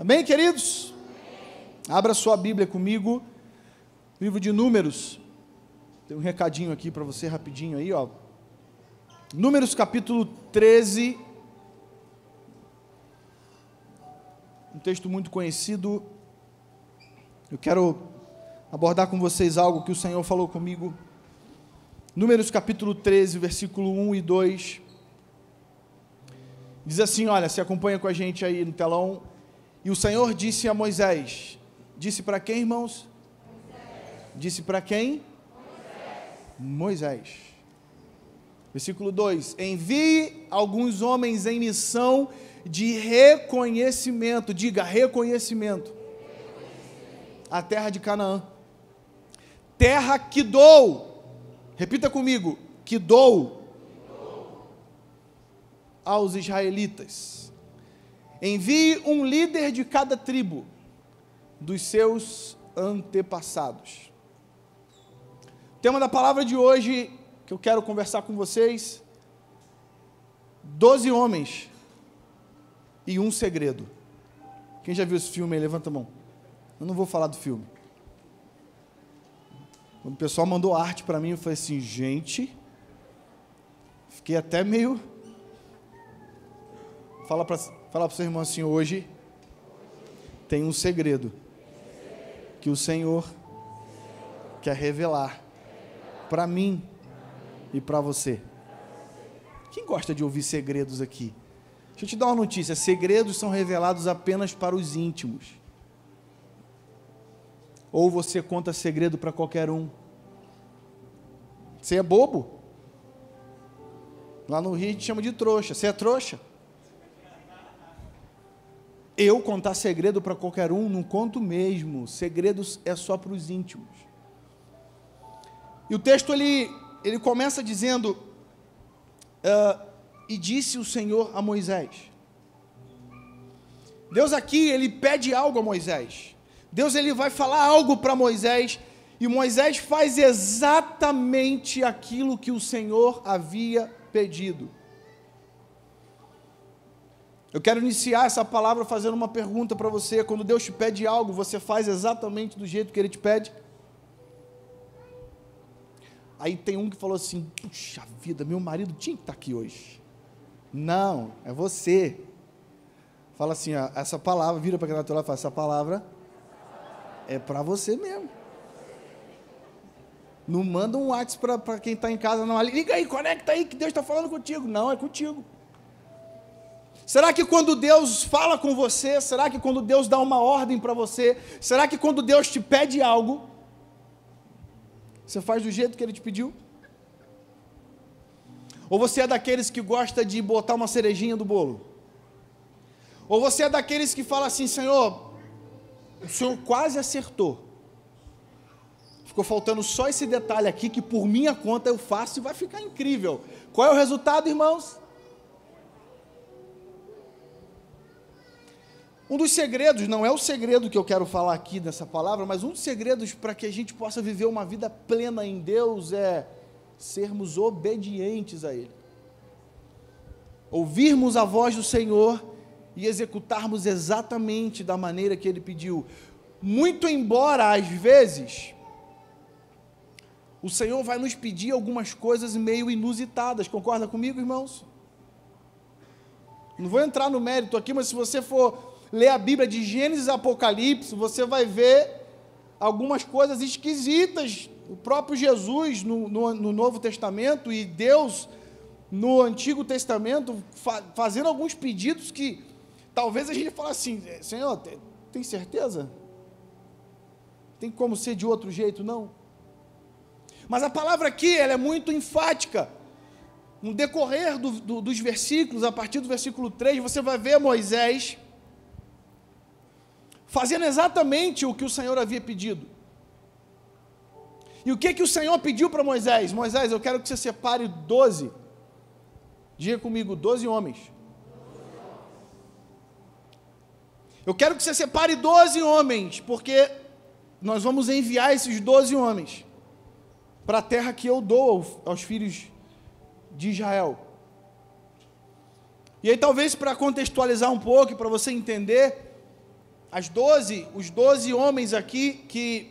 Amém, queridos? Abra sua Bíblia comigo, livro de Números. Tem um recadinho aqui para você rapidinho aí, ó. Números capítulo 13. Um texto muito conhecido. Eu quero abordar com vocês algo que o Senhor falou comigo. Números capítulo 13, versículo 1 e 2. Diz assim: olha, se acompanha com a gente aí no telão. E o Senhor disse a Moisés: Disse para quem, irmãos? Moisés. Disse para quem? Moisés. Moisés. Versículo 2: Envie alguns homens em missão de reconhecimento, diga reconhecimento, a terra de Canaã, terra que dou, repita comigo, que dou aos israelitas Envie um líder de cada tribo dos seus antepassados. O tema da palavra de hoje que eu quero conversar com vocês: doze homens e um segredo. Quem já viu esse filme aí, levanta a mão. Eu não vou falar do filme. Quando o pessoal mandou arte para mim, eu falei assim, gente, fiquei até meio. Fala para Fala para o seu irmão assim: hoje tem um segredo que o Senhor quer revelar para mim e para você. Quem gosta de ouvir segredos aqui? Deixa eu te dar uma notícia: segredos são revelados apenas para os íntimos. Ou você conta segredo para qualquer um. Você é bobo? Lá no Rio a gente chama de trouxa. Você é trouxa? Eu contar segredo para qualquer um, não conto mesmo. Segredos é só para os íntimos. E o texto ele, ele começa dizendo: uh, E disse o Senhor a Moisés. Deus aqui, ele pede algo a Moisés. Deus ele vai falar algo para Moisés. E Moisés faz exatamente aquilo que o Senhor havia pedido. Eu quero iniciar essa palavra fazendo uma pergunta para você. Quando Deus te pede algo, você faz exatamente do jeito que Ele te pede? Aí tem um que falou assim: Puxa vida, meu marido tinha que estar aqui hoje. Não, é você. Fala assim: ó, essa palavra, vira para quem está e fala: essa palavra é para você mesmo. Não manda um WhatsApp para quem está em casa, não. Liga aí, conecta aí que Deus está falando contigo. Não, é contigo. Será que quando Deus fala com você, será que quando Deus dá uma ordem para você, será que quando Deus te pede algo, você faz do jeito que ele te pediu? Ou você é daqueles que gosta de botar uma cerejinha do bolo? Ou você é daqueles que fala assim, Senhor, o Senhor quase acertou. Ficou faltando só esse detalhe aqui que por minha conta eu faço e vai ficar incrível. Qual é o resultado, irmãos? Um dos segredos, não é o segredo que eu quero falar aqui nessa palavra, mas um dos segredos para que a gente possa viver uma vida plena em Deus é sermos obedientes a Ele. Ouvirmos a voz do Senhor e executarmos exatamente da maneira que Ele pediu. Muito embora, às vezes, o Senhor vai nos pedir algumas coisas meio inusitadas, concorda comigo, irmãos? Não vou entrar no mérito aqui, mas se você for ler a Bíblia de Gênesis e Apocalipse, você vai ver algumas coisas esquisitas. O próprio Jesus no, no, no Novo Testamento e Deus no Antigo Testamento fa fazendo alguns pedidos que talvez a gente fale assim: Senhor, tem, tem certeza? Tem como ser de outro jeito? Não. Mas a palavra aqui ela é muito enfática. No decorrer do, do, dos versículos, a partir do versículo 3, você vai ver Moisés fazendo exatamente o que o Senhor havia pedido. E o que que o Senhor pediu para Moisés? Moisés, eu quero que você separe doze. Diga comigo, doze homens. Eu quero que você separe doze homens, porque nós vamos enviar esses doze homens para a terra que eu dou aos filhos de Israel. E aí, talvez para contextualizar um pouco, para você entender, as doze, os doze homens aqui que,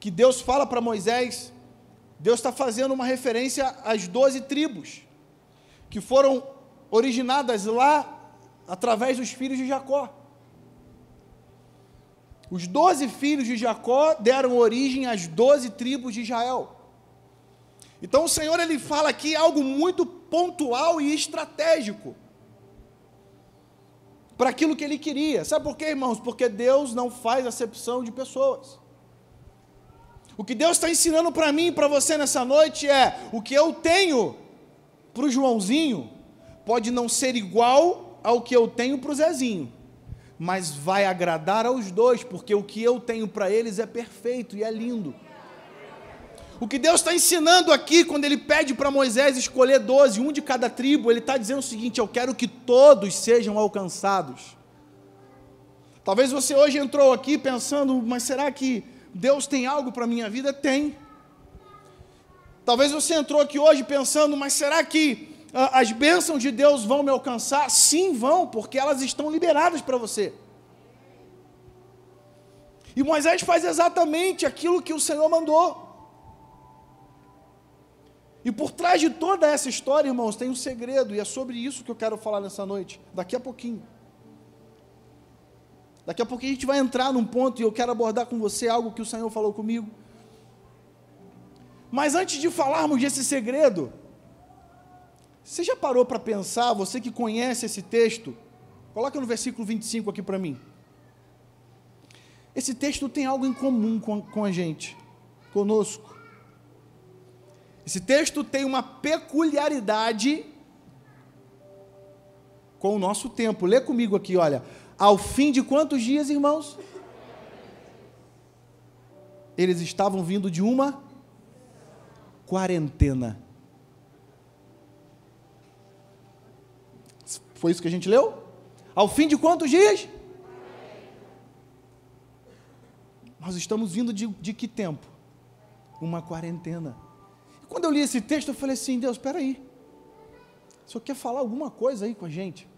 que Deus fala para Moisés, Deus está fazendo uma referência às doze tribos, que foram originadas lá através dos filhos de Jacó. Os doze filhos de Jacó deram origem às doze tribos de Israel. Então o Senhor ele fala aqui algo muito pontual e estratégico para aquilo que ele queria. Sabe por quê, irmãos? Porque Deus não faz acepção de pessoas. O que Deus está ensinando para mim e para você nessa noite é: o que eu tenho para o Joãozinho pode não ser igual ao que eu tenho para o Zezinho, mas vai agradar aos dois, porque o que eu tenho para eles é perfeito e é lindo. O que Deus está ensinando aqui, quando Ele pede para Moisés escolher doze, um de cada tribo, Ele está dizendo o seguinte: Eu quero que todos sejam alcançados. Talvez você hoje entrou aqui pensando, mas será que Deus tem algo para a minha vida? Tem. Talvez você entrou aqui hoje pensando, mas será que ah, as bênçãos de Deus vão me alcançar? Sim, vão, porque elas estão liberadas para você. E Moisés faz exatamente aquilo que o Senhor mandou. E por trás de toda essa história, irmãos, tem um segredo, e é sobre isso que eu quero falar nessa noite, daqui a pouquinho. Daqui a pouquinho a gente vai entrar num ponto e eu quero abordar com você algo que o Senhor falou comigo. Mas antes de falarmos desse segredo, você já parou para pensar, você que conhece esse texto, coloca no versículo 25 aqui para mim. Esse texto tem algo em comum com, com a gente, conosco. Esse texto tem uma peculiaridade com o nosso tempo. Lê comigo aqui, olha. Ao fim de quantos dias, irmãos? Eles estavam vindo de uma quarentena. Foi isso que a gente leu? Ao fim de quantos dias? Nós estamos vindo de, de que tempo? Uma quarentena. Quando eu li esse texto, eu falei assim: Deus, espera aí. O senhor quer falar alguma coisa aí com a gente?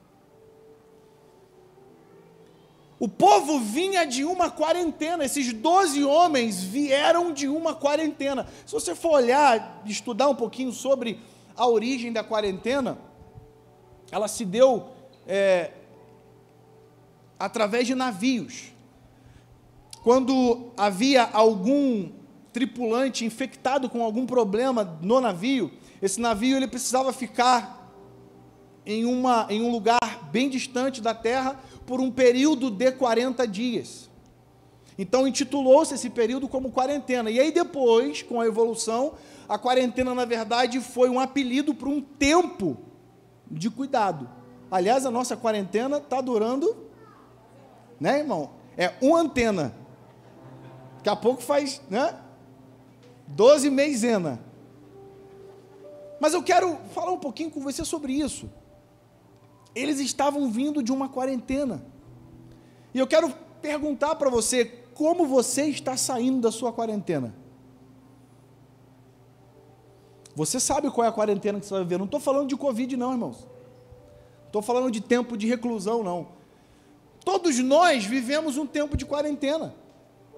O povo vinha de uma quarentena, esses doze homens vieram de uma quarentena. Se você for olhar, estudar um pouquinho sobre a origem da quarentena, ela se deu é, através de navios. Quando havia algum tripulante infectado com algum problema no navio, esse navio ele precisava ficar em, uma, em um lugar bem distante da terra por um período de 40 dias. Então intitulou-se esse período como quarentena. E aí depois, com a evolução, a quarentena na verdade foi um apelido para um tempo de cuidado. Aliás, a nossa quarentena está durando, né, irmão? É uma antena. Daqui a pouco faz, né? Doze meizena. Mas eu quero falar um pouquinho com você sobre isso. Eles estavam vindo de uma quarentena. E eu quero perguntar para você como você está saindo da sua quarentena. Você sabe qual é a quarentena que você vai viver. Não estou falando de Covid, não, irmãos. Estou falando de tempo de reclusão, não. Todos nós vivemos um tempo de quarentena.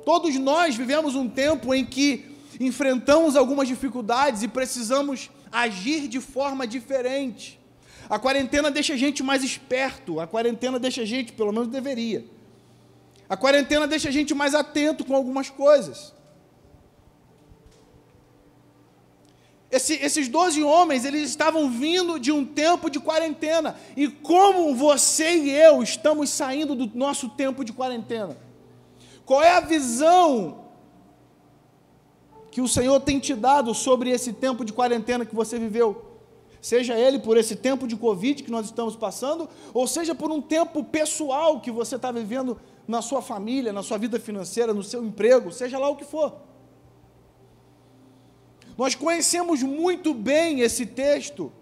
Todos nós vivemos um tempo em que enfrentamos algumas dificuldades e precisamos agir de forma diferente. A quarentena deixa a gente mais esperto, a quarentena deixa a gente, pelo menos deveria. A quarentena deixa a gente mais atento com algumas coisas. Esse, esses doze homens, eles estavam vindo de um tempo de quarentena. E como você e eu estamos saindo do nosso tempo de quarentena? Qual é a visão que o Senhor tem te dado sobre esse tempo de quarentena que você viveu. Seja ele por esse tempo de Covid que nós estamos passando, ou seja por um tempo pessoal que você está vivendo na sua família, na sua vida financeira, no seu emprego, seja lá o que for. Nós conhecemos muito bem esse texto,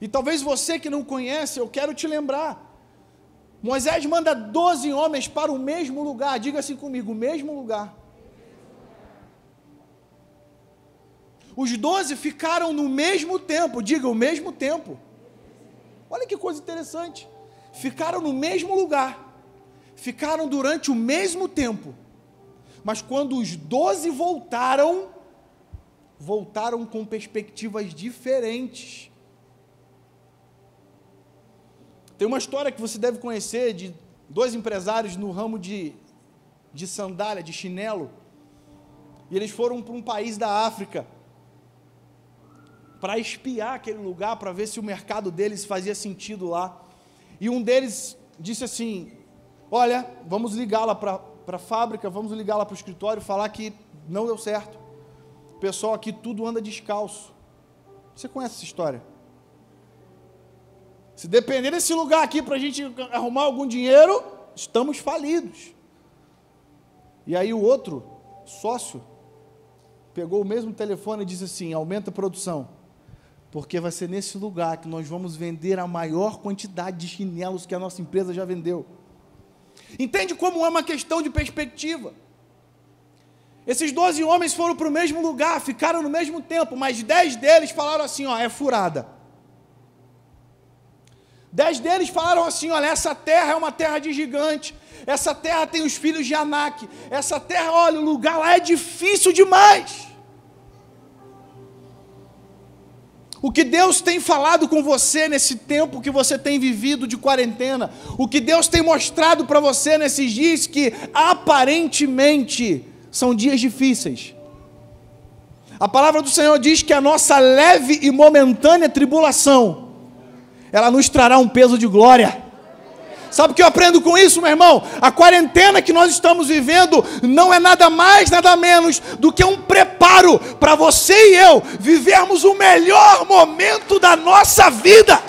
e talvez você que não conhece, eu quero te lembrar. Moisés manda 12 homens para o mesmo lugar, diga assim comigo, o mesmo lugar. Os doze ficaram no mesmo tempo, diga o mesmo tempo. Olha que coisa interessante. Ficaram no mesmo lugar, ficaram durante o mesmo tempo. Mas quando os doze voltaram, voltaram com perspectivas diferentes. Tem uma história que você deve conhecer de dois empresários no ramo de, de sandália, de chinelo. E eles foram para um país da África para espiar aquele lugar, para ver se o mercado deles fazia sentido lá. E um deles disse assim: Olha, vamos ligar lá para a fábrica, vamos ligar lá para o escritório, falar que não deu certo. O pessoal aqui tudo anda descalço. Você conhece essa história? Se depender desse lugar aqui para a gente arrumar algum dinheiro, estamos falidos. E aí o outro sócio pegou o mesmo telefone e disse assim: aumenta a produção, porque vai ser nesse lugar que nós vamos vender a maior quantidade de chinelos que a nossa empresa já vendeu. Entende como é uma questão de perspectiva? Esses doze homens foram para o mesmo lugar, ficaram no mesmo tempo, mas dez deles falaram assim: ó, é furada. Dez deles falaram assim: olha, essa terra é uma terra de gigante, essa terra tem os filhos de Anak, essa terra, olha, o lugar lá é difícil demais. O que Deus tem falado com você nesse tempo que você tem vivido de quarentena, o que Deus tem mostrado para você nesses dias que aparentemente são dias difíceis. A palavra do Senhor diz que a nossa leve e momentânea tribulação ela nos trará um peso de glória. Sabe o que eu aprendo com isso, meu irmão? A quarentena que nós estamos vivendo não é nada mais, nada menos do que um preparo para você e eu vivermos o melhor momento da nossa vida.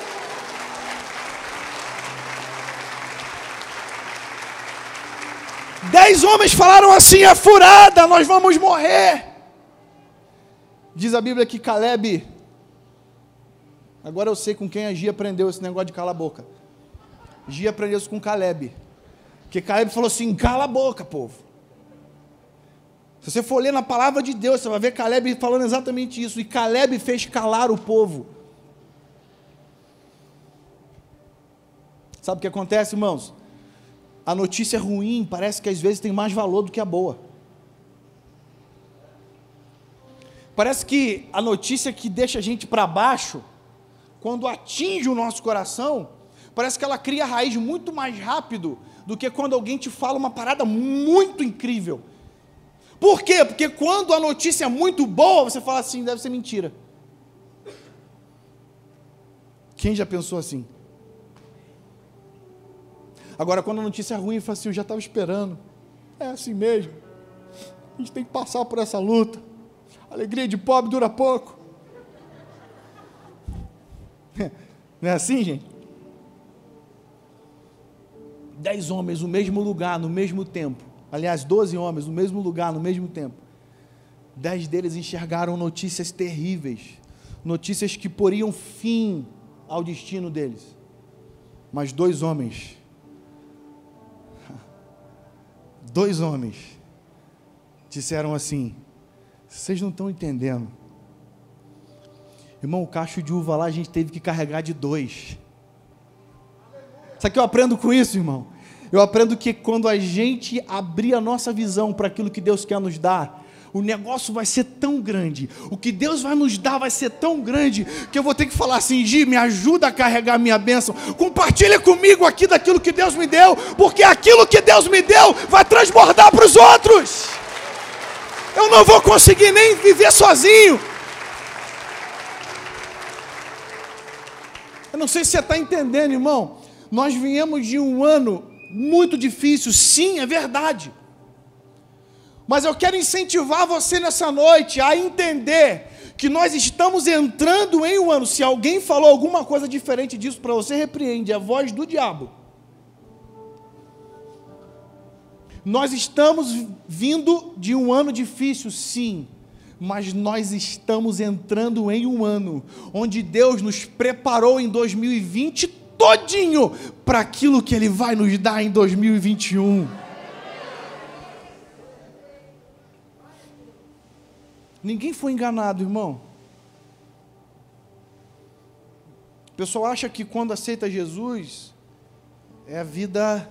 Dez homens falaram assim: é furada, nós vamos morrer. Diz a Bíblia que Caleb Agora eu sei com quem a Gia aprendeu esse negócio de cala a boca. Gia aprendeu isso com Caleb. Porque Caleb falou assim: cala a boca, povo. Se você for ler na palavra de Deus, você vai ver Caleb falando exatamente isso. E Caleb fez calar o povo. Sabe o que acontece, irmãos? A notícia ruim parece que às vezes tem mais valor do que a boa. Parece que a notícia que deixa a gente para baixo quando atinge o nosso coração, parece que ela cria raiz muito mais rápido do que quando alguém te fala uma parada muito incrível. Por quê? Porque quando a notícia é muito boa, você fala assim, deve ser mentira. Quem já pensou assim? Agora, quando a notícia é ruim, fala assim, eu já estava esperando. É assim mesmo. A gente tem que passar por essa luta. Alegria de pobre dura pouco. Não é assim, gente? Dez homens no mesmo lugar, no mesmo tempo. Aliás, doze homens no mesmo lugar, no mesmo tempo. Dez deles enxergaram notícias terríveis, notícias que poriam fim ao destino deles. Mas dois homens, dois homens, disseram assim: vocês não estão entendendo. Irmão, o cacho de uva lá a gente teve que carregar de dois. O que eu aprendo com isso, irmão? Eu aprendo que quando a gente abrir a nossa visão para aquilo que Deus quer nos dar, o negócio vai ser tão grande, o que Deus vai nos dar vai ser tão grande, que eu vou ter que falar assim: Gi, me ajuda a carregar minha bênção, compartilha comigo aqui daquilo que Deus me deu, porque aquilo que Deus me deu vai transbordar para os outros. Eu não vou conseguir nem viver sozinho. Eu não sei se você está entendendo, irmão. Nós viemos de um ano muito difícil, sim, é verdade. Mas eu quero incentivar você nessa noite a entender que nós estamos entrando em um ano. Se alguém falou alguma coisa diferente disso para você, repreende, é a voz do diabo. Nós estamos vindo de um ano difícil, sim mas nós estamos entrando em um ano onde Deus nos preparou em 2020 todinho para aquilo que Ele vai nos dar em 2021. Ninguém foi enganado, irmão. O pessoal acha que quando aceita Jesus é a vida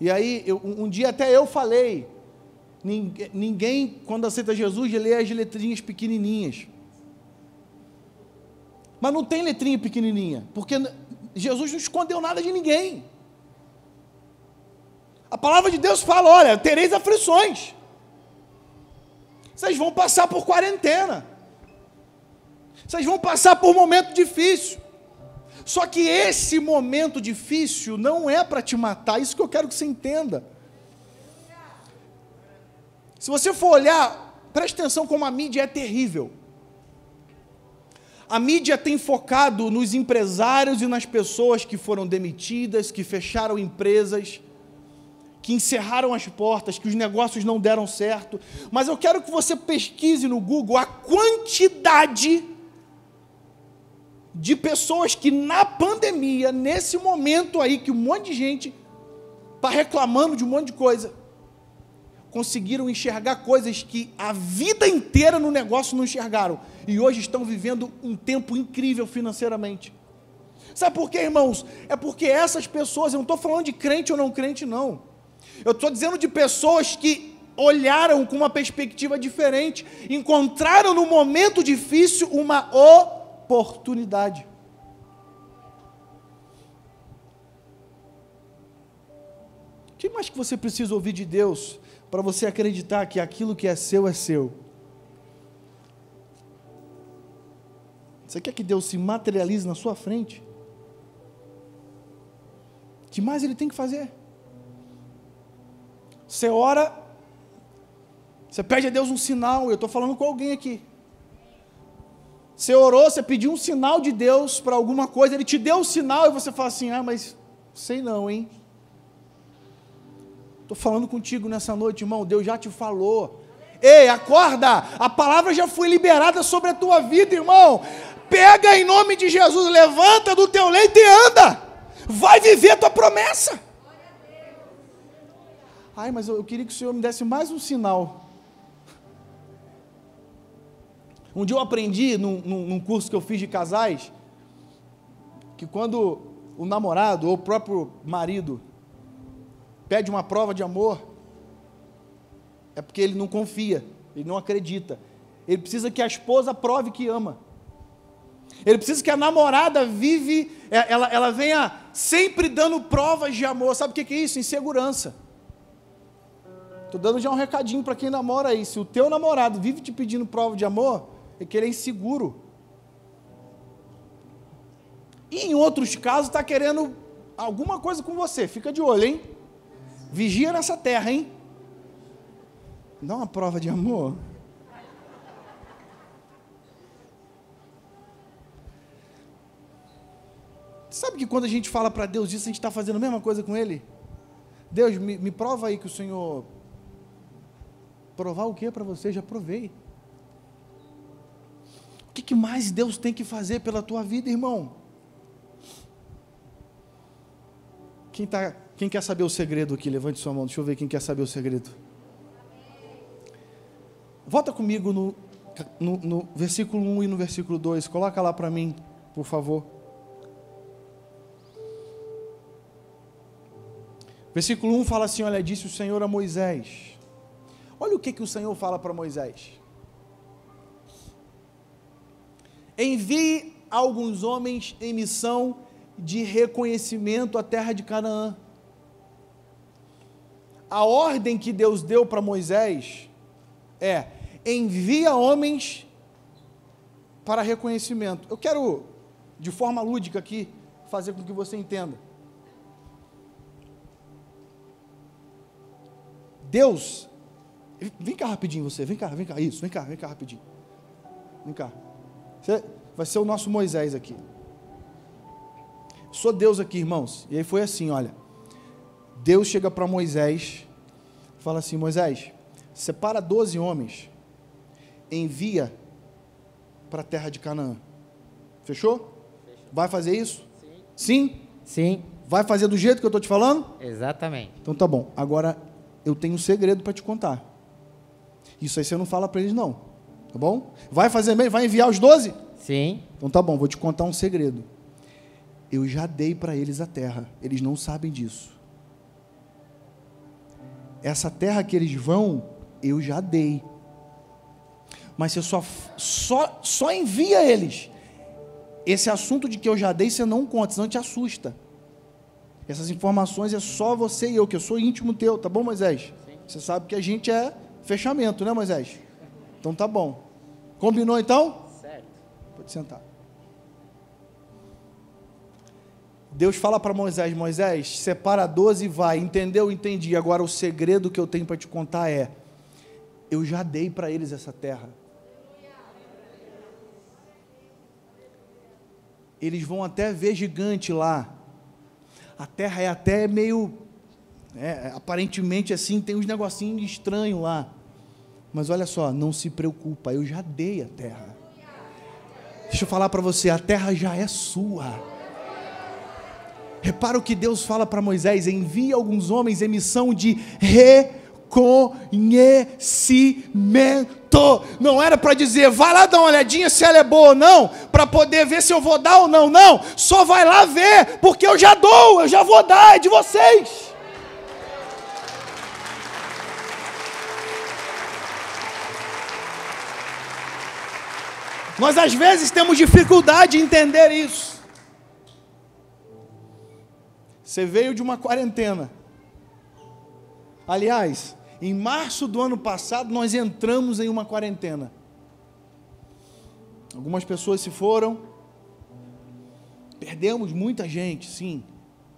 E aí, eu, um dia até eu falei, ninguém, ninguém, quando aceita Jesus, lê as letrinhas pequenininhas. Mas não tem letrinha pequenininha, porque Jesus não escondeu nada de ninguém. A palavra de Deus fala: olha, tereis aflições. Vocês vão passar por quarentena. Vocês vão passar por momento difícil. Só que esse momento difícil não é para te matar, isso que eu quero que você entenda. Se você for olhar, preste atenção como a mídia é terrível. A mídia tem focado nos empresários e nas pessoas que foram demitidas, que fecharam empresas, que encerraram as portas, que os negócios não deram certo. Mas eu quero que você pesquise no Google a quantidade de pessoas que na pandemia, nesse momento aí que um monte de gente está reclamando de um monte de coisa, conseguiram enxergar coisas que a vida inteira no negócio não enxergaram e hoje estão vivendo um tempo incrível financeiramente. Sabe por quê, irmãos? É porque essas pessoas, eu não estou falando de crente ou não crente, não. Eu estou dizendo de pessoas que olharam com uma perspectiva diferente, encontraram no momento difícil uma oportunidade O que mais que você precisa ouvir de Deus para você acreditar que aquilo que é seu é seu? Você quer que Deus se materialize na sua frente? O que mais ele tem que fazer? Você ora, você pede a Deus um sinal, eu estou falando com alguém aqui. Você orou, você pediu um sinal de Deus para alguma coisa, ele te deu um sinal e você fala assim: ah, mas sei não, hein? Estou falando contigo nessa noite, irmão, Deus já te falou. Ei, acorda! A palavra já foi liberada sobre a tua vida, irmão. Pega em nome de Jesus, levanta do teu leito e anda. Vai viver a tua promessa. Ai, mas eu queria que o Senhor me desse mais um sinal. Um dia eu aprendi num, num, curso que eu fiz de casais que quando o namorado ou o próprio marido pede uma prova de amor, é porque ele não confia, ele não acredita. Ele precisa que a esposa prove que ama. Ele precisa que a namorada vive, é, ela, ela venha sempre dando provas de amor. Sabe o que é isso? Insegurança. Estou dando já um recadinho para quem namora aí. Se o teu namorado vive te pedindo prova de amor, é que ele é inseguro. E em outros casos está querendo alguma coisa com você. Fica de olho, hein? Vigia nessa terra, hein? Dá uma prova de amor. Sabe que quando a gente fala para Deus isso, a gente está fazendo a mesma coisa com Ele? Deus, me, me prova aí que o Senhor. Provar o que para você? Já provei que, que mais Deus tem que fazer pela tua vida, irmão? Quem, tá, quem quer saber o segredo aqui? Levante sua mão, deixa eu ver quem quer saber o segredo. Volta comigo no, no, no versículo 1 e no versículo 2. Coloca lá para mim, por favor. Versículo 1 fala assim: Olha, disse o Senhor a Moisés. Olha o que, que o Senhor fala para Moisés. Envie alguns homens em missão de reconhecimento à terra de Canaã. A ordem que Deus deu para Moisés é: envia homens para reconhecimento. Eu quero, de forma lúdica aqui, fazer com que você entenda. Deus, vem cá rapidinho você, vem cá, vem cá, isso, vem cá, vem cá rapidinho. Vem cá. Você vai ser o nosso Moisés aqui. Sou Deus aqui, irmãos. E aí foi assim, olha. Deus chega para Moisés, fala assim: Moisés, separa 12 homens, envia para a terra de Canaã. Fechou? Fechou? Vai fazer isso? Sim. Sim? Sim. Vai fazer do jeito que eu estou te falando? Exatamente. Então tá bom. Agora eu tenho um segredo para te contar. Isso aí você não fala para eles, não. Tá bom? Vai fazer mesmo? Vai enviar os doze? Sim. Então tá bom, vou te contar um segredo. Eu já dei para eles a terra. Eles não sabem disso. essa terra que eles vão, eu já dei. Mas você só, só, só envia eles. Esse assunto de que eu já dei, você não conta, senão te assusta. Essas informações é só você e eu, que eu sou íntimo teu, tá bom, Moisés? Sim. Você sabe que a gente é fechamento, né, Moisés? Então tá bom. Combinou então? Certo. Pode sentar. Deus fala para Moisés: Moisés, separa 12 e vai. Entendeu? Entendi. Agora o segredo que eu tenho para te contar é: eu já dei para eles essa terra. Eles vão até ver gigante lá. A terra é até meio. É, aparentemente assim, tem uns negocinhos estranhos lá. Mas olha só, não se preocupa, eu já dei a terra. Deixa eu falar para você: a terra já é sua. Repara o que Deus fala para Moisés: envia alguns homens em missão de reconhecimento. Não era para dizer, vai lá dar uma olhadinha se ela é boa ou não, para poder ver se eu vou dar ou não. Não, só vai lá ver, porque eu já dou, eu já vou dar, é de vocês. Nós às vezes temos dificuldade em entender isso. Você veio de uma quarentena. Aliás, em março do ano passado, nós entramos em uma quarentena. Algumas pessoas se foram. Perdemos muita gente, sim.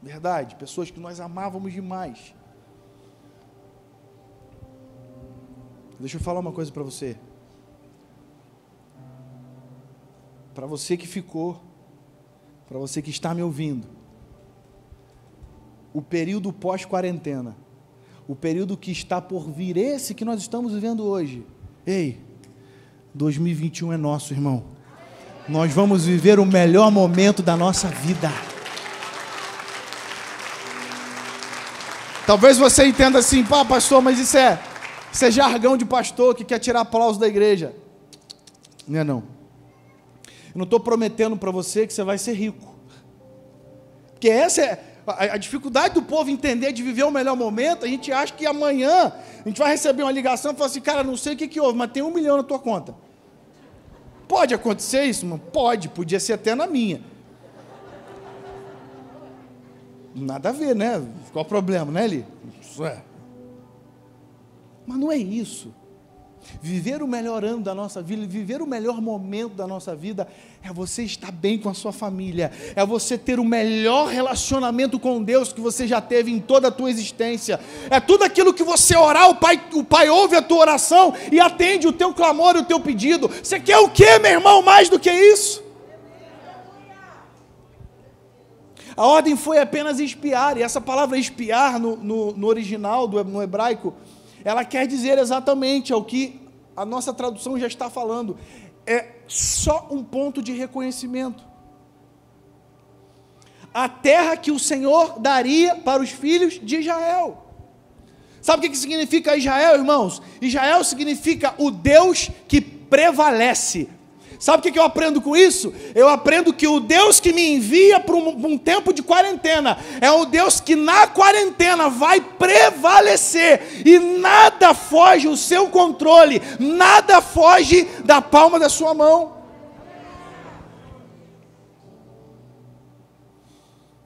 Verdade. Pessoas que nós amávamos demais. Deixa eu falar uma coisa para você. Para você que ficou, para você que está me ouvindo o período pós-quarentena, o período que está por vir, esse que nós estamos vivendo hoje. Ei, 2021 é nosso, irmão. Nós vamos viver o melhor momento da nossa vida. Talvez você entenda assim, pá, pastor, mas isso é, isso é jargão de pastor que quer tirar aplauso da igreja. Não é não. Eu não estou prometendo para você que você vai ser rico. Porque essa é, a, a, dificuldade do povo entender de viver o melhor momento, a gente acha que amanhã a gente vai receber uma ligação e falar assim, cara, não sei o que, que houve, mas tem um milhão na tua conta. Pode acontecer isso, mano? Pode, podia ser até na minha. Nada a ver, né? Qual o problema, né, Eli? Isso é. Mas não é isso. Viver o melhor ano da nossa vida, viver o melhor momento da nossa vida, é você estar bem com a sua família, é você ter o melhor relacionamento com Deus que você já teve em toda a tua existência. É tudo aquilo que você orar, o Pai, o Pai ouve a tua oração e atende o teu clamor e o teu pedido. Você quer o que, meu irmão, mais do que isso? A ordem foi apenas espiar, e essa palavra espiar no, no, no original, do, no hebraico, ela quer dizer exatamente o que a nossa tradução já está falando. É só um ponto de reconhecimento. A terra que o Senhor daria para os filhos de Israel. Sabe o que significa Israel, irmãos? Israel significa o Deus que prevalece, Sabe o que eu aprendo com isso? Eu aprendo que o Deus que me envia para um, um, tempo de quarentena é o Deus que na quarentena vai prevalecer e nada foge o seu controle, nada foge da palma da sua mão.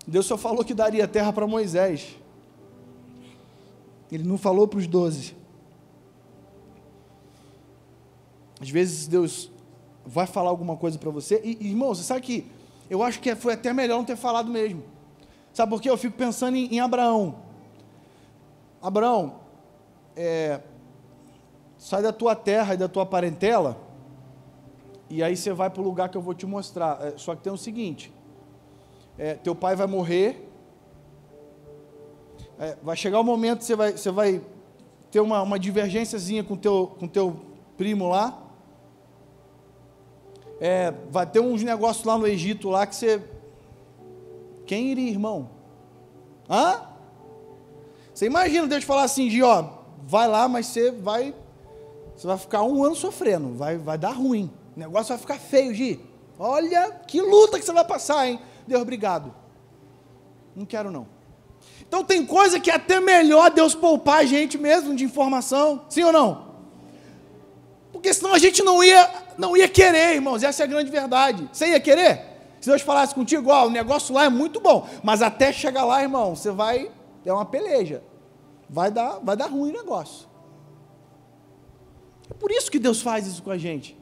Deus só falou que daria terra para Moisés. Ele não falou para os doze. Às vezes Deus vai falar alguma coisa para você. E, irmão, você sabe que eu acho que foi até melhor não ter falado mesmo. Sabe por quê? Eu fico pensando em, em Abraão. Abraão, é, sai da tua terra e da tua parentela, e aí você vai para o lugar que eu vou te mostrar. É, só que tem o seguinte: é, teu pai vai morrer, é, vai chegar o momento que você vai, você vai ter uma, uma divergênciazinha com teu, com teu primo lá, é, vai ter uns negócios lá no Egito lá que você. Quem iria, irmão? Hã? Você imagina Deus falar assim, de ó, vai lá, mas você vai. Você vai ficar um ano sofrendo, vai, vai dar ruim. O negócio vai ficar feio, Gi. Olha que luta que você vai passar, hein? Deus, obrigado. Não quero não. Então tem coisa que é até melhor Deus poupar a gente mesmo de informação, sim ou não? Porque senão a gente não ia, não ia querer, irmãos, essa é a grande verdade. Você ia querer? Se Deus falasse contigo, ó, o negócio lá é muito bom, mas até chegar lá, irmão, você vai, é uma peleja. Vai dar, vai dar ruim o negócio. É por isso que Deus faz isso com a gente.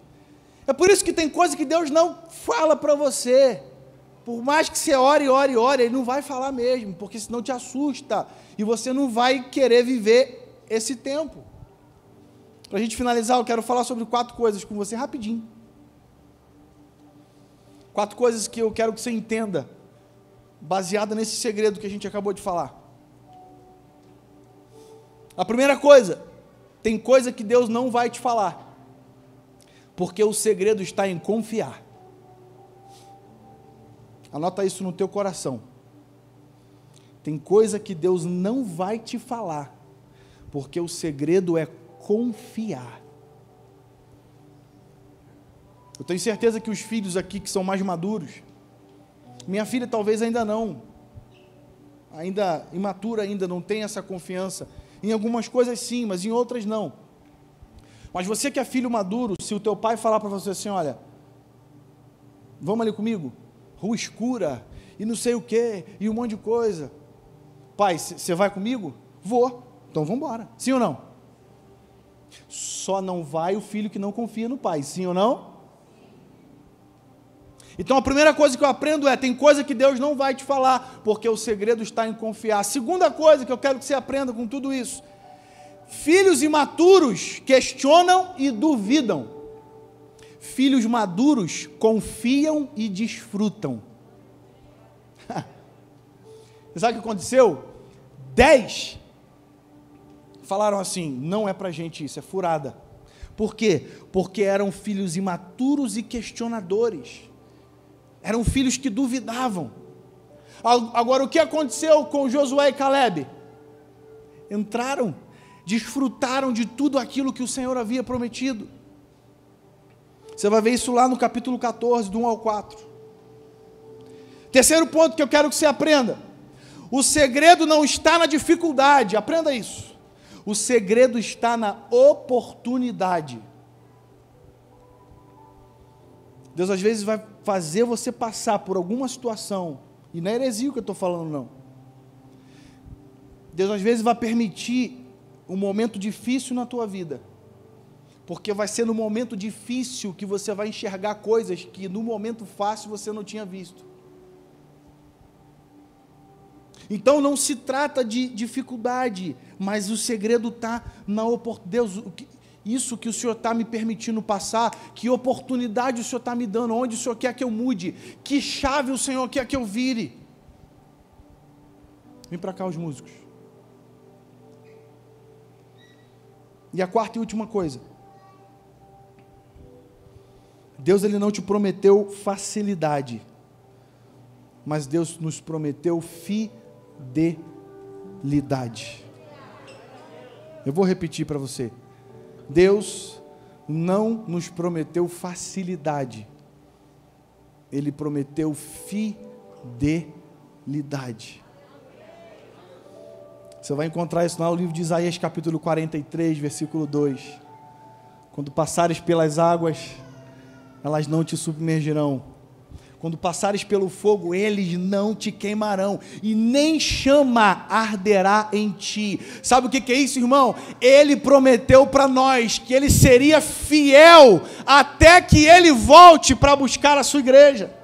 É por isso que tem coisa que Deus não fala para você. Por mais que você ore, ore, ore, Ele não vai falar mesmo, porque senão te assusta. E você não vai querer viver esse tempo. Para a gente finalizar, eu quero falar sobre quatro coisas com você rapidinho. Quatro coisas que eu quero que você entenda, baseada nesse segredo que a gente acabou de falar. A primeira coisa, tem coisa que Deus não vai te falar, porque o segredo está em confiar. Anota isso no teu coração. Tem coisa que Deus não vai te falar, porque o segredo é confiar. Eu tenho certeza que os filhos aqui que são mais maduros, minha filha talvez ainda não, ainda imatura ainda não tem essa confiança em algumas coisas sim, mas em outras não. Mas você que é filho maduro, se o teu pai falar para você assim, olha, vamos ali comigo, rua escura e não sei o que e um monte de coisa. Pai, você vai comigo? Vou. Então vamos embora. Sim ou não? Só não vai o filho que não confia no pai. Sim ou não? Então a primeira coisa que eu aprendo é: tem coisa que Deus não vai te falar, porque o segredo está em confiar. A segunda coisa que eu quero que você aprenda com tudo isso: filhos imaturos questionam e duvidam, filhos maduros confiam e desfrutam. Sabe o que aconteceu? Dez falaram assim: não é para gente isso, é furada. Por quê? Porque eram filhos imaturos e questionadores. Eram filhos que duvidavam. Agora, o que aconteceu com Josué e Caleb? Entraram, desfrutaram de tudo aquilo que o Senhor havia prometido. Você vai ver isso lá no capítulo 14, do 1 ao 4. Terceiro ponto que eu quero que você aprenda: o segredo não está na dificuldade, aprenda isso. O segredo está na oportunidade. Deus às vezes vai fazer você passar por alguma situação, e não é heresia o que eu estou falando, não. Deus às vezes vai permitir um momento difícil na tua vida, porque vai ser no momento difícil que você vai enxergar coisas que no momento fácil você não tinha visto. Então não se trata de dificuldade, mas o segredo está na oportunidade. Deus, isso que o Senhor está me permitindo passar, que oportunidade o Senhor está me dando, onde o Senhor quer que eu mude, que chave o Senhor quer que eu vire. Vem para cá os músicos. E a quarta e última coisa. Deus ele não te prometeu facilidade, mas Deus nos prometeu fidelidade. Eu vou repetir para você. Deus não nos prometeu facilidade, Ele prometeu fidelidade. Você vai encontrar isso no livro de Isaías, capítulo 43, versículo 2. Quando passares pelas águas, elas não te submergirão quando passares pelo fogo, eles não te queimarão, e nem chama arderá em ti. Sabe o que é isso, irmão? Ele prometeu para nós que ele seria fiel até que ele volte para buscar a sua igreja.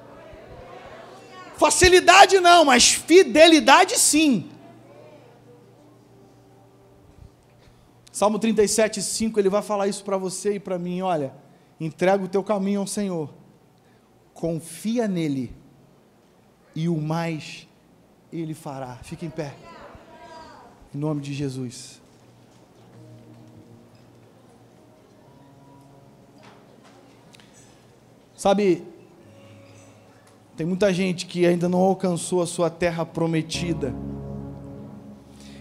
Facilidade não, mas fidelidade sim. Salmo 37, 5, ele vai falar isso para você e para mim: olha, entrega o teu caminho ao Senhor confia nele e o mais ele fará. Fique em pé. Em nome de Jesus. Sabe, tem muita gente que ainda não alcançou a sua terra prometida.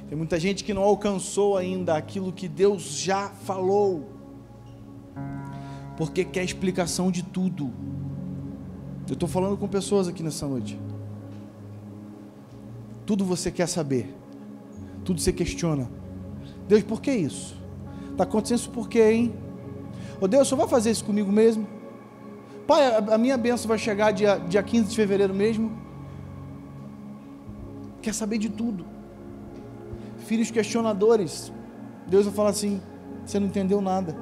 Tem muita gente que não alcançou ainda aquilo que Deus já falou. Porque quer explicação de tudo. Eu estou falando com pessoas aqui nessa noite. Tudo você quer saber. tudo você questiona. Deus, por que isso? Está acontecendo isso por quê, hein? Ô Deus, o senhor vai fazer isso comigo mesmo? Pai, a, minha bênção vai chegar dia, dia 15 de fevereiro mesmo? Quer saber de tudo. Filhos questionadores. Deus vai falar assim: você não entendeu nada.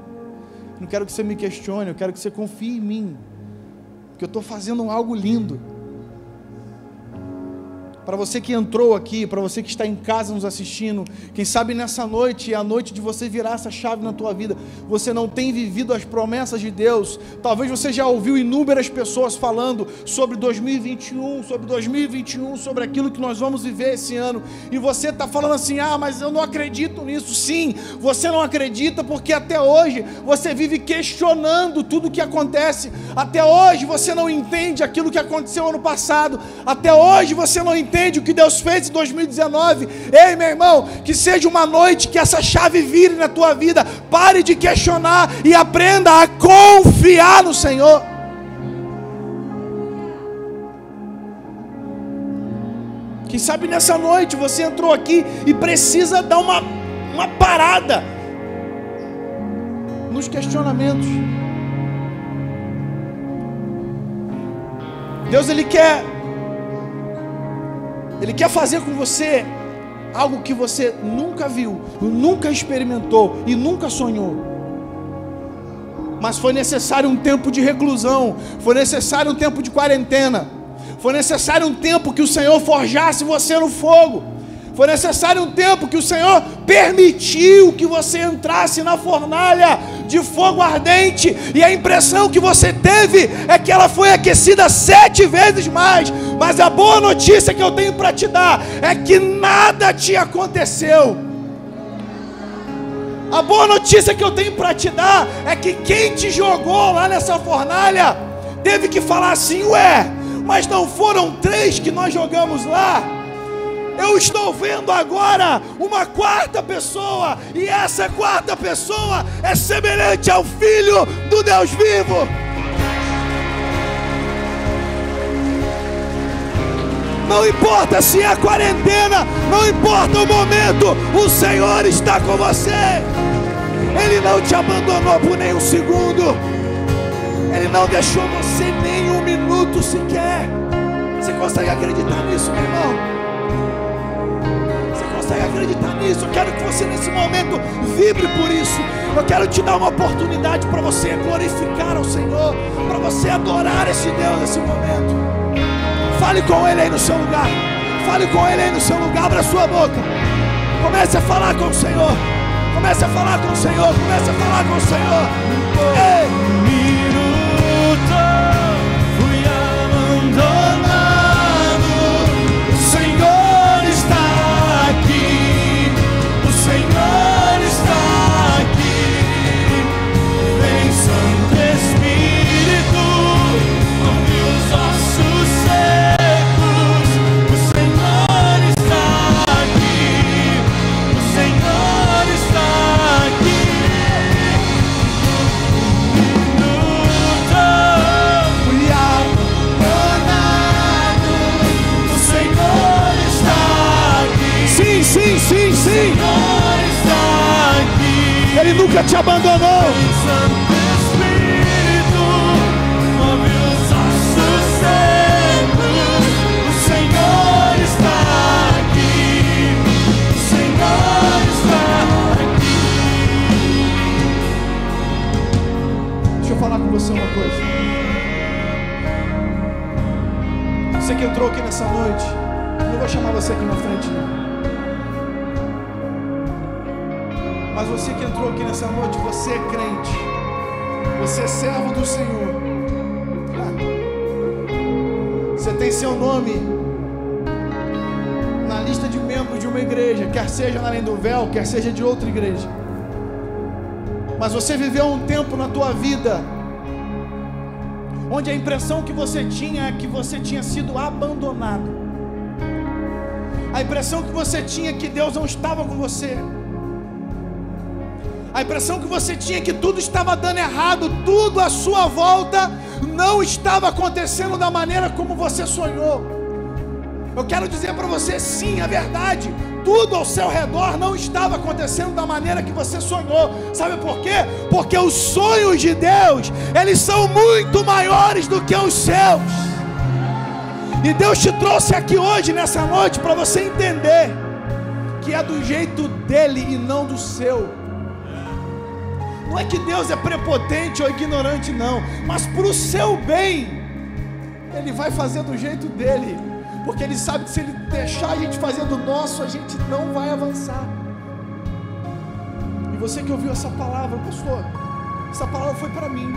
Não quero que você me questione, eu quero que você confie em mim. Porque eu estou fazendo algo lindo. Para você que entrou aqui, para você que está em casa nos assistindo, quem sabe nessa noite é a noite de você virar essa chave na tua vida. Você não tem vivido as promessas de Deus. Talvez você já ouviu inúmeras pessoas falando sobre 2021, sobre 2021, sobre aquilo que nós vamos viver esse ano. E você está falando assim: ah, mas eu não acredito nisso. Sim, você não acredita porque até hoje você vive questionando tudo o que acontece. Até hoje você não entende aquilo que aconteceu ano passado. Até hoje você não entende entende o que Deus fez em 2019. Ei, meu irmão, que seja uma noite que essa chave vire na tua vida. Pare de questionar e aprenda a confiar no Senhor. Quem sabe nessa noite você entrou aqui e precisa dar uma, uma parada nos questionamentos. Deus ele quer ele quer fazer com você algo que você nunca viu, nunca experimentou e nunca sonhou. Mas foi necessário um tempo de reclusão, foi necessário um tempo de quarentena, foi necessário um tempo que o Senhor forjasse você no fogo. Foi necessário um tempo que o Senhor permitiu que você entrasse na fornalha de fogo ardente, e a impressão que você teve é que ela foi aquecida sete vezes mais. Mas a boa notícia que eu tenho para te dar é que nada te aconteceu. A boa notícia que eu tenho para te dar é que quem te jogou lá nessa fornalha teve que falar assim: ué, mas não foram três que nós jogamos lá? Eu estou vendo agora uma quarta pessoa, e essa quarta pessoa é semelhante ao Filho do Deus vivo. Não importa se é quarentena, não importa o momento, o Senhor está com você. Ele não te abandonou por nem um segundo. Ele não deixou você nem um minuto sequer. Você consegue acreditar nisso, meu irmão? Consegue acreditar nisso. Eu quero que você nesse momento vibre por isso. Eu quero te dar uma oportunidade para você glorificar ao Senhor, para você adorar esse Deus nesse momento. Fale com Ele aí no seu lugar. Fale com Ele aí no seu lugar. Abra sua boca. Comece a falar com o Senhor. Comece a falar com o Senhor. Comece a falar com o Senhor. Ei! Nunca te abandonou. Deixa eu falar com você uma coisa. Você que entrou aqui nessa noite, não vou chamar você aqui na frente. Mas você que entrou aqui nessa noite, você é crente. Você é servo do Senhor. Você tem seu nome na lista de membros de uma igreja, quer seja na Além do Véu, quer seja de outra igreja. Mas você viveu um tempo na tua vida onde a impressão que você tinha é que você tinha sido abandonado. A impressão que você tinha é que Deus não estava com você. A impressão que você tinha é que tudo estava dando errado, tudo à sua volta não estava acontecendo da maneira como você sonhou. Eu quero dizer para você, sim, é verdade. tudo ao seu redor não estava acontecendo da maneira que você sonhou. Sabe por quê? Porque os sonhos de Deus, eles são muito maiores do que os seus. E Deus te trouxe aqui hoje, nessa noite, para você entender que é do jeito dele e não do seu. Não é que Deus é prepotente ou ignorante, não, mas para o seu bem, Ele vai fazer do jeito dele, porque Ele sabe que se Ele deixar a gente fazer do nosso, a gente não vai avançar. E você que ouviu essa palavra, pastor, essa palavra foi para mim.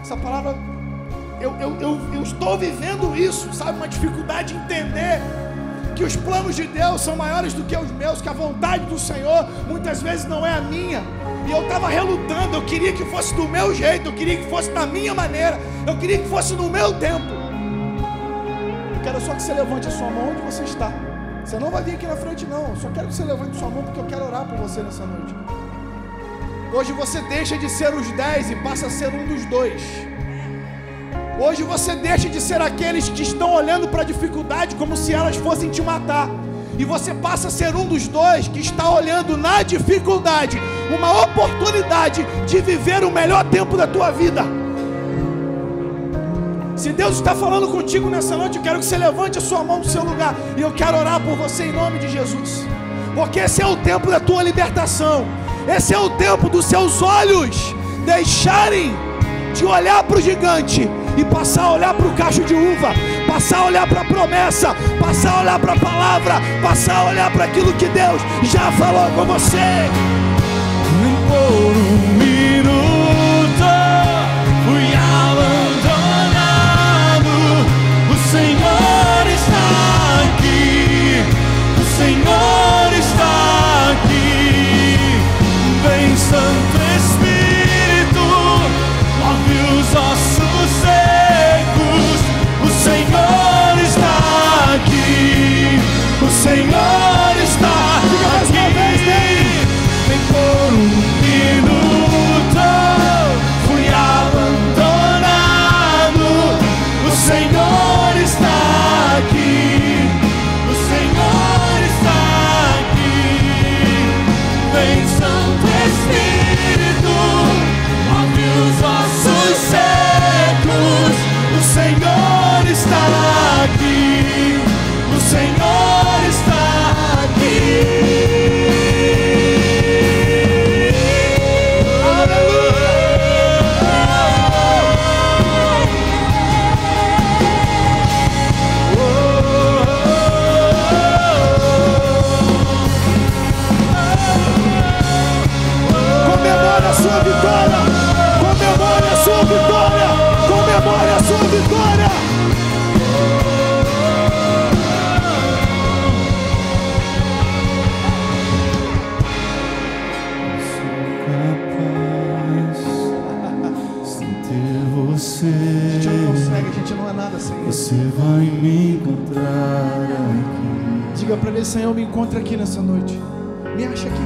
Essa palavra, eu, eu, eu, eu estou vivendo isso, sabe? Uma dificuldade de entender que os planos de Deus são maiores do que os meus, que a vontade do Senhor muitas vezes não é a minha. E eu estava relutando, eu queria que fosse do meu jeito, eu queria que fosse da minha maneira, eu queria que fosse no meu tempo. Eu quero só que você levante a sua mão onde você está. Você não vai vir aqui na frente, não. Eu só quero que você levante a sua mão porque eu quero orar por você nessa noite. Hoje você deixa de ser os dez e passa a ser um dos dois. Hoje você deixa de ser aqueles que estão olhando para a dificuldade como se elas fossem te matar. E você passa a ser um dos dois que está olhando na dificuldade uma oportunidade de viver o melhor tempo da tua vida. Se Deus está falando contigo nessa noite, eu quero que você levante a sua mão do seu lugar e eu quero orar por você em nome de Jesus. Porque esse é o tempo da tua libertação. Esse é o tempo dos seus olhos deixarem de olhar para o gigante e passar a olhar para o cacho de uva, passar a olhar para a promessa, passar a olhar para a palavra, passar a olhar para aquilo que Deus já falou com você. Isso. você vai me encontrar aqui. Diga para ele, Senhor, me encontra aqui nessa noite. Me acha aqui.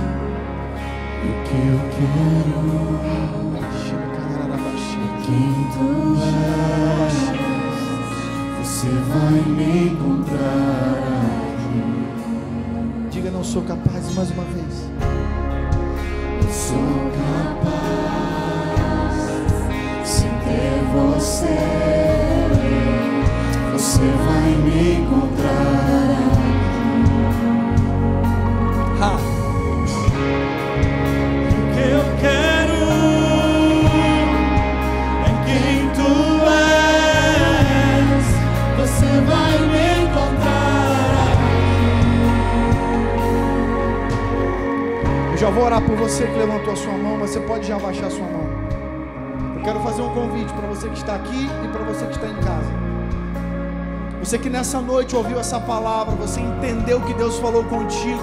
O que eu quero, tu és, você vai me encontrar Diga, não sou capaz mais uma vez. Eu sou capaz, sem ter você, você vai me encontrar Ha. O que eu quero é quem tu és. Você vai me encontrar. Eu já vou orar por você que levantou a sua mão, mas você pode já abaixar a sua mão. Eu quero fazer um convite para você que está aqui e para você que está em casa. Você que nessa noite ouviu essa palavra, você entendeu que Deus falou contigo.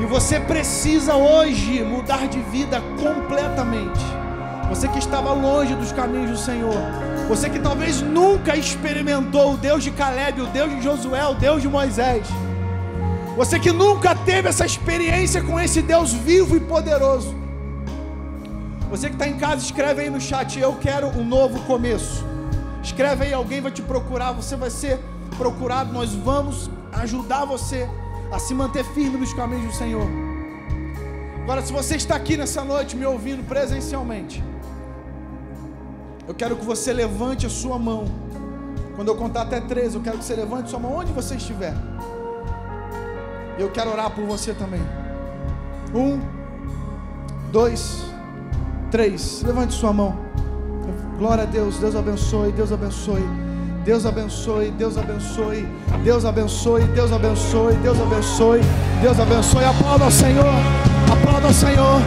E você precisa hoje mudar de vida completamente. Você que estava longe dos caminhos do Senhor. Você que talvez nunca experimentou o Deus de Caleb, o Deus de Josué, o Deus de Moisés. Você que nunca teve essa experiência com esse Deus vivo e poderoso. Você que está em casa, escreve aí no chat: Eu quero um novo começo. Escreve aí, alguém vai te procurar, você vai ser procurado. Nós vamos ajudar você a se manter firme nos caminhos do Senhor. Agora, se você está aqui nessa noite me ouvindo presencialmente, eu quero que você levante a sua mão. Quando eu contar até três, eu quero que você levante a sua mão onde você estiver. Eu quero orar por você também. Um, dois, três. Levante sua mão. Glória a Deus, Deus abençoe, Deus abençoe. Deus abençoe, Deus abençoe, Deus abençoe, Deus abençoe, Deus abençoe, Deus abençoe. Aplauda ao Senhor, aplauda ao Senhor,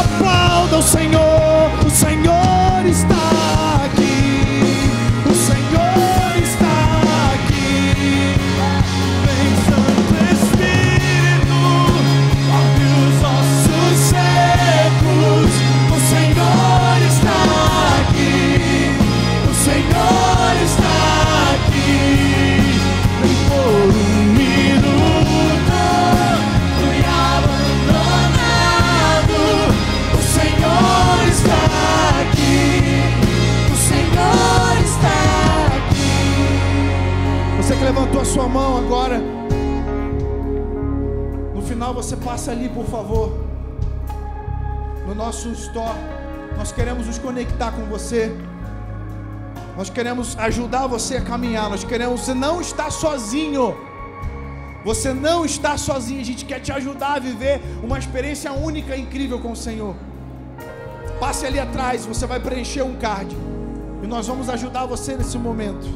aplauda ao Senhor, o Senhor está. Sua mão agora. No final você passa ali, por favor. No nosso store. Nós queremos nos conectar com você. Nós queremos ajudar você a caminhar. Nós queremos. Você não está sozinho. Você não está sozinho. A gente quer te ajudar a viver uma experiência única e incrível com o Senhor. Passe ali atrás. Você vai preencher um card. E nós vamos ajudar você nesse momento.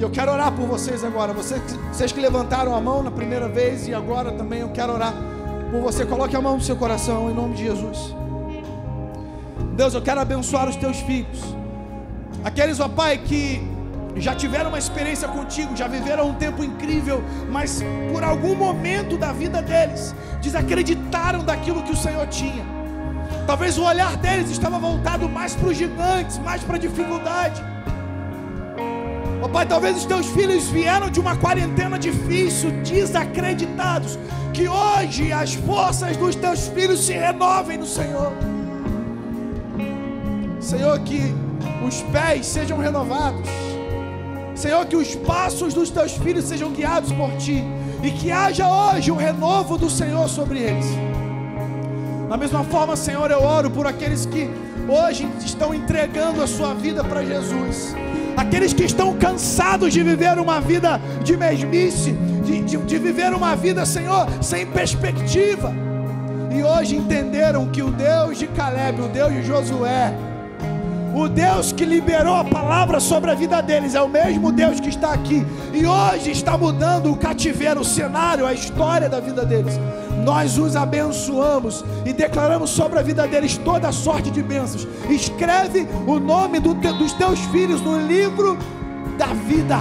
E eu quero orar por vocês agora. Vocês, vocês que levantaram a mão na primeira vez e agora também eu quero orar por você. Coloque a mão no seu coração em nome de Jesus. Deus, eu quero abençoar os teus filhos. Aqueles, ó Pai, que já tiveram uma experiência contigo, já viveram um tempo incrível, mas por algum momento da vida deles desacreditaram daquilo que o Senhor tinha. Talvez o olhar deles estava voltado mais para os gigantes, mais para a dificuldade. Ó Pai, talvez os teus filhos vieram de uma quarentena difícil, desacreditados. Que hoje as forças dos teus filhos se renovem no Senhor. Senhor, que os pés sejam renovados. Senhor, que os passos dos teus filhos sejam guiados por ti. E que haja hoje o renovo do Senhor sobre eles. Da mesma forma, Senhor, eu oro por aqueles que hoje estão entregando a sua vida para Jesus. Aqueles que estão cansados de viver uma vida de mesmice, de, de, de viver uma vida, Senhor, sem perspectiva. E hoje entenderam que o Deus de Caleb, o Deus de Josué, o Deus que liberou a palavra sobre a vida deles é o mesmo Deus que está aqui e hoje está mudando o cativeiro, o cenário, a história da vida deles. Nós os abençoamos e declaramos sobre a vida deles toda sorte de bênçãos. Escreve o nome do te- dos teus filhos no livro da vida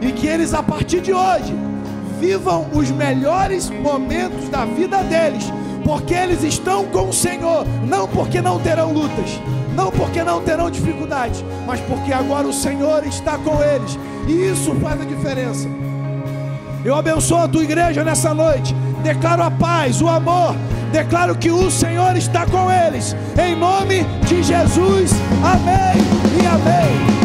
e que eles a partir de hoje vivam os melhores momentos da vida deles, porque eles estão com o Senhor, não porque não terão lutas, não porque não terão dificuldades, mas porque agora o Senhor está com eles, e isso faz a diferença. Eu abençoo a tua igreja nessa noite, declaro a paz, o amor, declaro que o Senhor está com eles, em nome de Jesus, amém e amém.